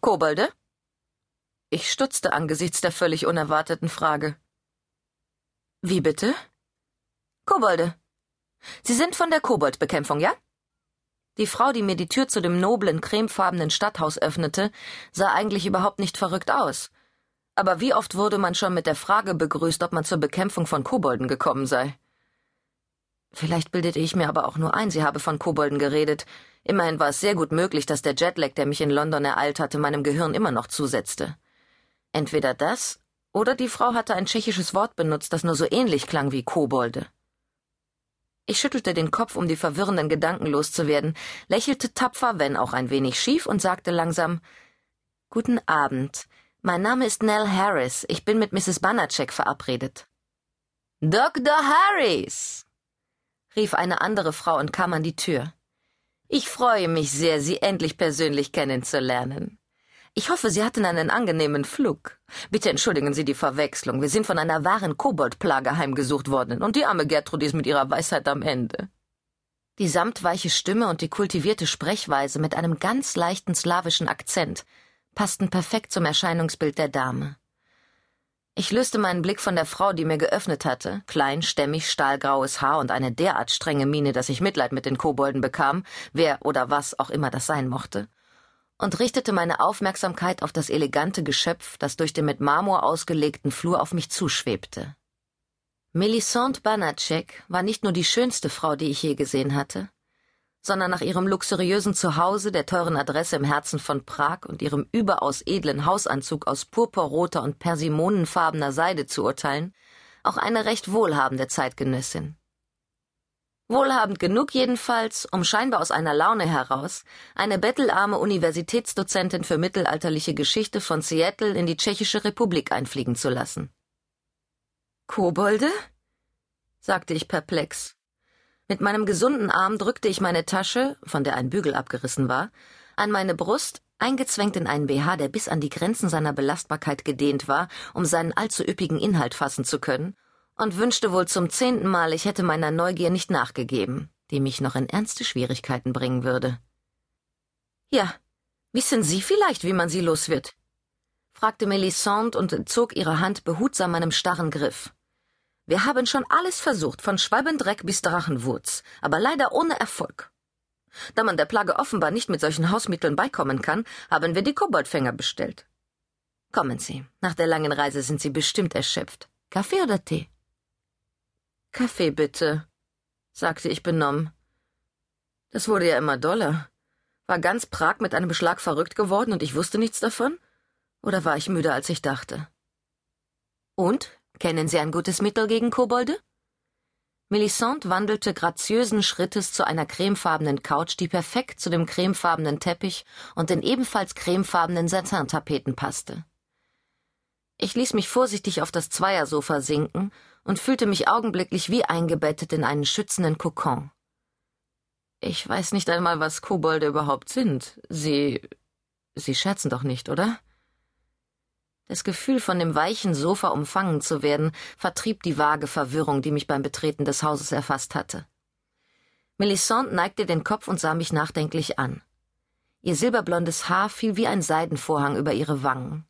Kobolde? Ich stutzte angesichts der völlig unerwarteten Frage. Wie bitte? Kobolde. Sie sind von der Koboldbekämpfung, ja? Die Frau, die mir die Tür zu dem noblen, cremefarbenen Stadthaus öffnete, sah eigentlich überhaupt nicht verrückt aus. Aber wie oft wurde man schon mit der Frage begrüßt, ob man zur Bekämpfung von Kobolden gekommen sei? Vielleicht bildete ich mir aber auch nur ein, sie habe von Kobolden geredet. Immerhin war es sehr gut möglich, dass der Jetlag, der mich in London ereilt hatte, meinem Gehirn immer noch zusetzte. Entweder das, oder die Frau hatte ein tschechisches Wort benutzt, das nur so ähnlich klang wie Kobolde. Ich schüttelte den Kopf, um die verwirrenden Gedanken loszuwerden, lächelte tapfer, wenn auch ein wenig schief, und sagte langsam Guten Abend. Mein Name ist Nell Harris. Ich bin mit Mrs. Banacek verabredet. Dr. Harris, rief eine andere Frau und kam an die Tür. Ich freue mich sehr, Sie endlich persönlich kennenzulernen. Ich hoffe, Sie hatten einen angenehmen Flug. Bitte entschuldigen Sie die Verwechslung. Wir sind von einer wahren Koboldplage heimgesucht worden, und die arme Gertrud ist mit ihrer Weisheit am Ende. Die samtweiche Stimme und die kultivierte Sprechweise mit einem ganz leichten slawischen Akzent passten perfekt zum Erscheinungsbild der Dame. Ich löste meinen Blick von der Frau, die mir geöffnet hatte, klein, stämmig, stahlgraues Haar und eine derart strenge Miene, dass ich Mitleid mit den Kobolden bekam, wer oder was auch immer das sein mochte, und richtete meine Aufmerksamkeit auf das elegante Geschöpf, das durch den mit Marmor ausgelegten Flur auf mich zuschwebte. Melisande Banacek war nicht nur die schönste Frau, die ich je gesehen hatte, sondern nach ihrem luxuriösen Zuhause, der teuren Adresse im Herzen von Prag und ihrem überaus edlen Hausanzug aus purpurroter und persimonenfarbener Seide zu urteilen, auch eine recht wohlhabende Zeitgenössin. Wohlhabend genug jedenfalls, um scheinbar aus einer Laune heraus eine bettelarme Universitätsdozentin für mittelalterliche Geschichte von Seattle in die Tschechische Republik einfliegen zu lassen. Kobolde? sagte ich perplex. Mit meinem gesunden Arm drückte ich meine Tasche, von der ein Bügel abgerissen war, an meine Brust, eingezwängt in einen BH, der bis an die Grenzen seiner Belastbarkeit gedehnt war, um seinen allzu üppigen Inhalt fassen zu können, und wünschte wohl zum zehnten Mal, ich hätte meiner Neugier nicht nachgegeben, die mich noch in ernste Schwierigkeiten bringen würde. Ja, wissen Sie vielleicht, wie man sie los wird? fragte Melisande und entzog ihre Hand behutsam meinem starren Griff. Wir haben schon alles versucht, von Schwalbendreck bis Drachenwurz, aber leider ohne Erfolg. Da man der Plage offenbar nicht mit solchen Hausmitteln beikommen kann, haben wir die Koboldfänger bestellt. Kommen Sie, nach der langen Reise sind Sie bestimmt erschöpft. Kaffee oder Tee? Kaffee bitte, sagte ich benommen. Das wurde ja immer doller. War ganz Prag mit einem Beschlag verrückt geworden und ich wusste nichts davon? Oder war ich müder, als ich dachte? Und? Kennen Sie ein gutes Mittel gegen Kobolde? Melisande wandelte graziösen Schrittes zu einer cremefarbenen Couch, die perfekt zu dem cremefarbenen Teppich und den ebenfalls cremefarbenen Satin-Tapeten passte. Ich ließ mich vorsichtig auf das Zweiersofa sinken und fühlte mich augenblicklich wie eingebettet in einen schützenden Kokon. Ich weiß nicht einmal, was Kobolde überhaupt sind. Sie. Sie scherzen doch nicht, oder? Das Gefühl, von dem weichen Sofa umfangen zu werden, vertrieb die vage Verwirrung, die mich beim Betreten des Hauses erfasst hatte. Melisande neigte den Kopf und sah mich nachdenklich an. Ihr silberblondes Haar fiel wie ein Seidenvorhang über ihre Wangen.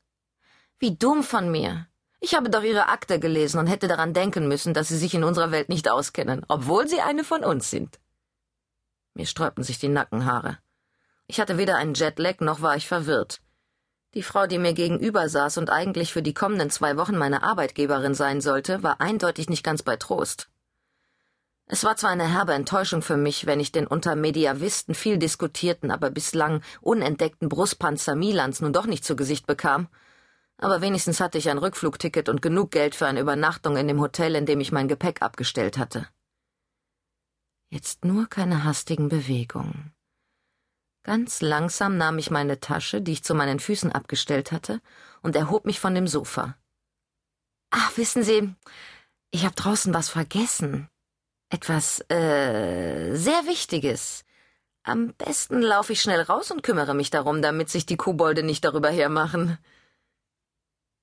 Wie dumm von mir. Ich habe doch ihre Akte gelesen und hätte daran denken müssen, dass sie sich in unserer Welt nicht auskennen, obwohl sie eine von uns sind. Mir sträubten sich die Nackenhaare. Ich hatte weder einen Jetlag noch war ich verwirrt. Die Frau, die mir gegenüber saß und eigentlich für die kommenden zwei Wochen meine Arbeitgeberin sein sollte, war eindeutig nicht ganz bei Trost. Es war zwar eine herbe Enttäuschung für mich, wenn ich den unter Mediavisten viel diskutierten, aber bislang unentdeckten Brustpanzer Milans nun doch nicht zu Gesicht bekam, aber wenigstens hatte ich ein Rückflugticket und genug Geld für eine Übernachtung in dem Hotel, in dem ich mein Gepäck abgestellt hatte. Jetzt nur keine hastigen Bewegungen. Ganz langsam nahm ich meine Tasche, die ich zu meinen Füßen abgestellt hatte, und erhob mich von dem Sofa. Ach, wissen Sie, ich habe draußen was vergessen. Etwas, äh, sehr Wichtiges. Am besten laufe ich schnell raus und kümmere mich darum, damit sich die Kobolde nicht darüber hermachen.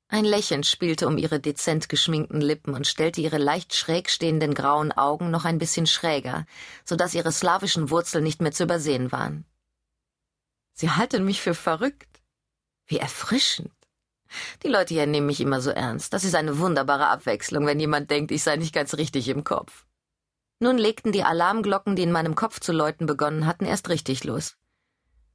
Ein Lächeln spielte um ihre dezent geschminkten Lippen und stellte ihre leicht schräg stehenden grauen Augen noch ein bisschen schräger, so dass ihre slawischen Wurzeln nicht mehr zu übersehen waren. Sie halten mich für verrückt. Wie erfrischend. Die Leute hier nehmen mich immer so ernst. Das ist eine wunderbare Abwechslung, wenn jemand denkt, ich sei nicht ganz richtig im Kopf. Nun legten die Alarmglocken, die in meinem Kopf zu läuten begonnen hatten, erst richtig los.